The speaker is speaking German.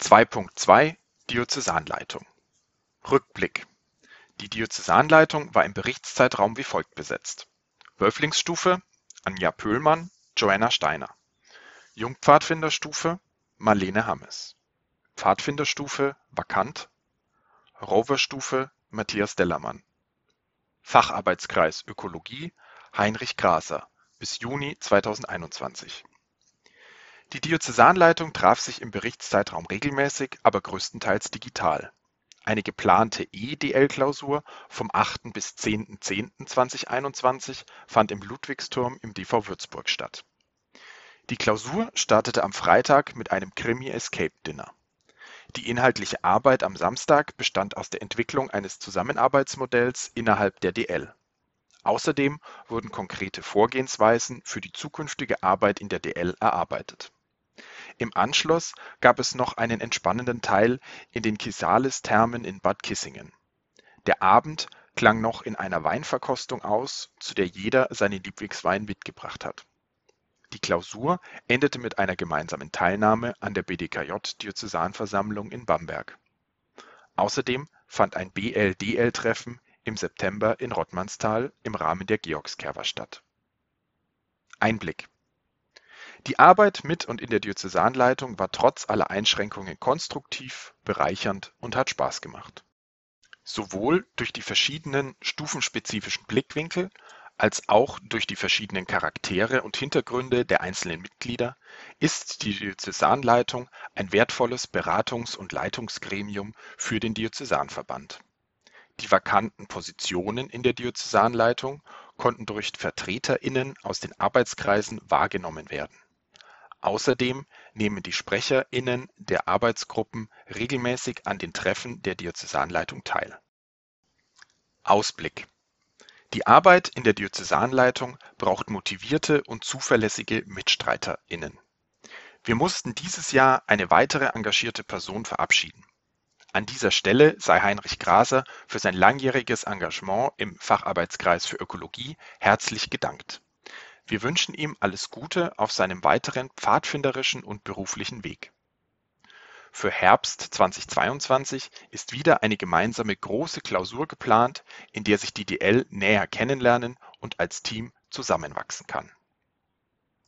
2.2 Diözesanleitung. Rückblick. Die Diözesanleitung war im Berichtszeitraum wie folgt besetzt: Wölflingsstufe Anja Pöhlmann, Joanna Steiner. Jungpfadfinderstufe Marlene Hammes. Pfadfinderstufe vakant. Roverstufe Matthias Dellermann. Facharbeitskreis Ökologie Heinrich Graser. Bis Juni 2021 die Diözesanleitung traf sich im Berichtszeitraum regelmäßig, aber größtenteils digital. Eine geplante EDL-Klausur vom 8. bis 10.10.2021 fand im Ludwigsturm im DV Würzburg statt. Die Klausur startete am Freitag mit einem Krimi-Escape-Dinner. Die inhaltliche Arbeit am Samstag bestand aus der Entwicklung eines Zusammenarbeitsmodells innerhalb der DL. Außerdem wurden konkrete Vorgehensweisen für die zukünftige Arbeit in der DL erarbeitet im Anschluss gab es noch einen entspannenden Teil in den Chrysalis-Thermen in Bad Kissingen. Der Abend klang noch in einer Weinverkostung aus, zu der jeder seinen Lieblingswein mitgebracht hat. Die Klausur endete mit einer gemeinsamen Teilnahme an der BDKJ-Diözesanversammlung in Bamberg. Außerdem fand ein BL-DL-Treffen im September in Rottmannsthal im Rahmen der Georgskerwa statt. Einblick die Arbeit mit und in der Diözesanleitung war trotz aller Einschränkungen konstruktiv, bereichernd und hat Spaß gemacht. Sowohl durch die verschiedenen stufenspezifischen Blickwinkel als auch durch die verschiedenen Charaktere und Hintergründe der einzelnen Mitglieder ist die Diözesanleitung ein wertvolles Beratungs- und Leitungsgremium für den Diözesanverband. Die vakanten Positionen in der Diözesanleitung konnten durch VertreterInnen aus den Arbeitskreisen wahrgenommen werden Außerdem nehmen die SprecherInnen der Arbeitsgruppen regelmäßig an den Treffen der Diözesanleitung teil. Ausblick Die Arbeit in der Diözesanleitung braucht motivierte und zuverlässige MitstreiterInnen. Wir mussten dieses Jahr eine weitere engagierte Person verabschieden. An dieser Stelle sei Heinrich Graser für sein langjähriges Engagement im Facharbeitskreis für Ökologie herzlich gedankt wir wünschen ihm alles Gute auf seinem weiteren pfadfinderischen und beruflichen Weg. Für Herbst 2022 ist wieder eine gemeinsame große Klausur geplant, in der sich die DL näher kennenlernen und als Team zusammenwachsen kann